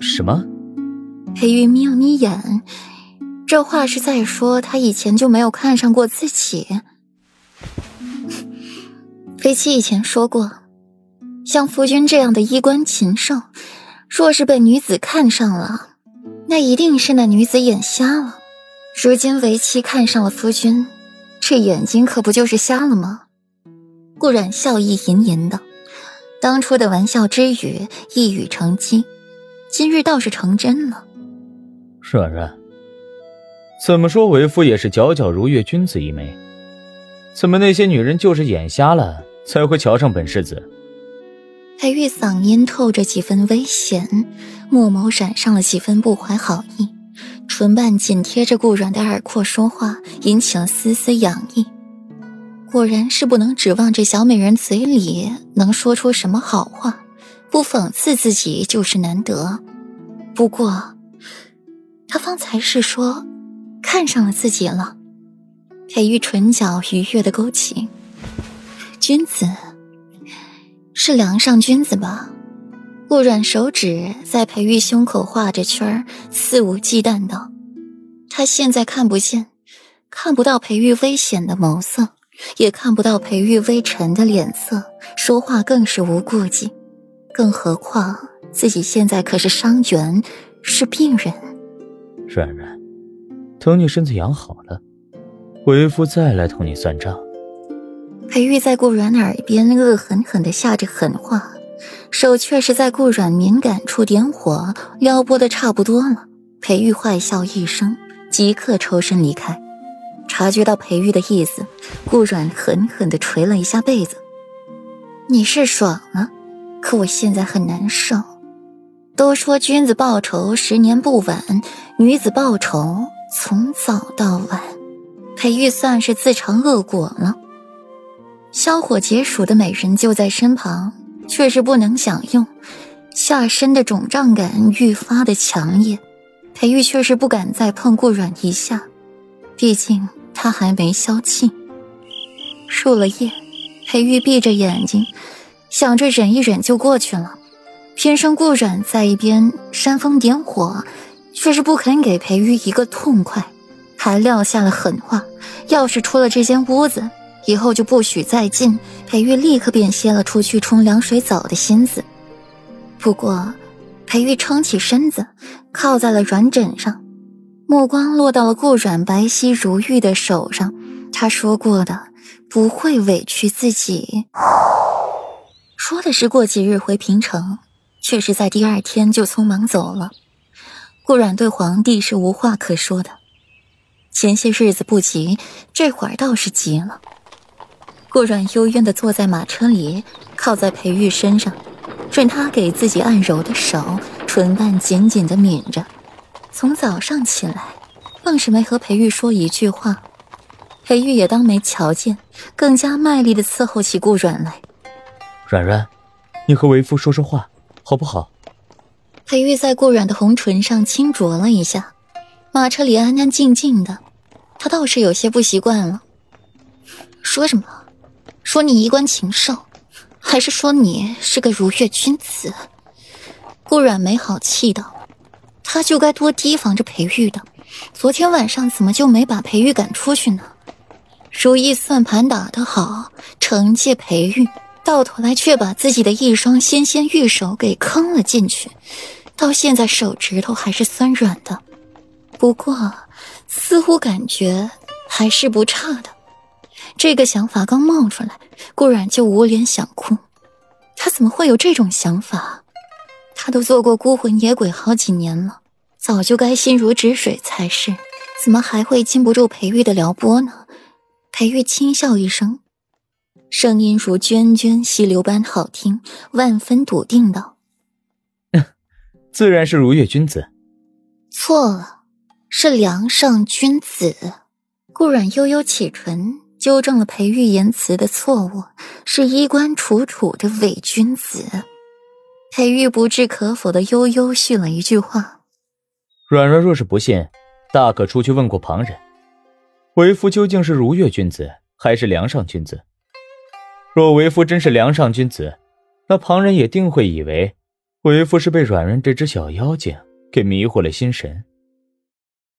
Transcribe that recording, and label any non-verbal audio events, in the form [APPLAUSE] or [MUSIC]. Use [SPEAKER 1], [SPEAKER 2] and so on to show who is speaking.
[SPEAKER 1] 什么？
[SPEAKER 2] 裴玉眯了眯眼，这话是在说他以前就没有看上过自己。裴七以前说过，像夫君这样的衣冠禽兽，若是被女子看上了，那一定是那女子眼瞎了。如今为妻看上了夫君，这眼睛可不就是瞎了吗？顾然笑意盈盈的，当初的玩笑之语一语成机，今日倒是成真了。
[SPEAKER 1] 软软，怎么说为夫也是皎皎如月君子一枚，怎么那些女人就是眼瞎了才会瞧上本世子？
[SPEAKER 2] 裴玉嗓音透着几分危险，目眸染上了几分不怀好意，唇瓣紧贴着顾软的耳廓说话，引起了丝丝痒意。果然是不能指望这小美人嘴里能说出什么好话，不讽刺自己就是难得。不过，他方才是说看上了自己了。裴玉唇角愉悦的勾起，君子是梁上君子吧？顾软手指在裴玉胸口画着圈儿，肆无忌惮道：“他现在看不见，看不到裴玉危险的眸色。”也看不到裴玉微沉的脸色，说话更是无顾忌。更何况自己现在可是伤员，是病人。
[SPEAKER 1] 软软，等你身子养好了，为夫再来同你算账。
[SPEAKER 2] 裴玉在顾软耳边恶狠狠的下着狠话，手却是在顾软敏感处点火，撩拨的差不多了。裴玉坏笑一声，即刻抽身离开。察觉到裴玉的意思，顾软狠狠的捶了一下被子。你是爽了，可我现在很难受。都说君子报仇十年不晚，女子报仇从早到晚。裴玉算是自尝恶果了。消火解暑的美人就在身旁，却是不能享用，下身的肿胀感愈发的强烈。裴玉却是不敢再碰顾软一下，毕竟。他还没消气，入了夜，裴玉闭着眼睛，想着忍一忍就过去了。偏生顾软在一边煽风点火，却是不肯给裴玉一个痛快，还撂下了狠话：要是出了这间屋子，以后就不许再进。裴玉立刻便歇了出去冲凉水澡的心思。不过，裴玉撑起身子，靠在了软枕上。目光落到了顾软白皙如玉的手上，他说过的不会委屈自己，说的是过几日回平城，却是在第二天就匆忙走了。顾软对皇帝是无话可说的，前些日子不急，这会儿倒是急了。顾软幽怨地坐在马车里，靠在裴玉身上，任他给自己按揉的手，唇瓣紧紧地抿着。从早上起来，愣是没和裴玉说一句话，裴玉也当没瞧见，更加卖力的伺候起顾软来。
[SPEAKER 1] 软软，你和为夫说说话，好不好？
[SPEAKER 2] 裴玉在顾软的红唇上轻啄了一下。马车里安安静静的，他倒是有些不习惯了。说什么？说你衣冠禽兽，还是说你是个如月君子？顾软没好气道。他就该多提防着裴玉的，昨天晚上怎么就没把裴玉赶出去呢？如意算盘打得好，惩戒裴玉，到头来却把自己的一双纤纤玉手给坑了进去，到现在手指头还是酸软的。不过，似乎感觉还是不差的。这个想法刚冒出来，顾然就捂脸想哭。他怎么会有这种想法？他都做过孤魂野鬼好几年了，早就该心如止水才是，怎么还会禁不住裴玉的撩拨呢？裴玉轻笑一声，声音如涓涓溪流般好听，万分笃定道：“ [LAUGHS]
[SPEAKER 1] 自然是如月君子。”
[SPEAKER 2] 错了，是梁上君子。顾软悠悠启唇，纠正了裴玉言辞的错误，是衣冠楚楚的伪君子。裴玉不置可否的悠悠续了一句话：“
[SPEAKER 1] 阮阮若是不信，大可出去问过旁人，为夫究竟是如月君子还是梁上君子？若为夫真是梁上君子，那旁人也定会以为为夫是被软软这只小妖精给迷惑了心神。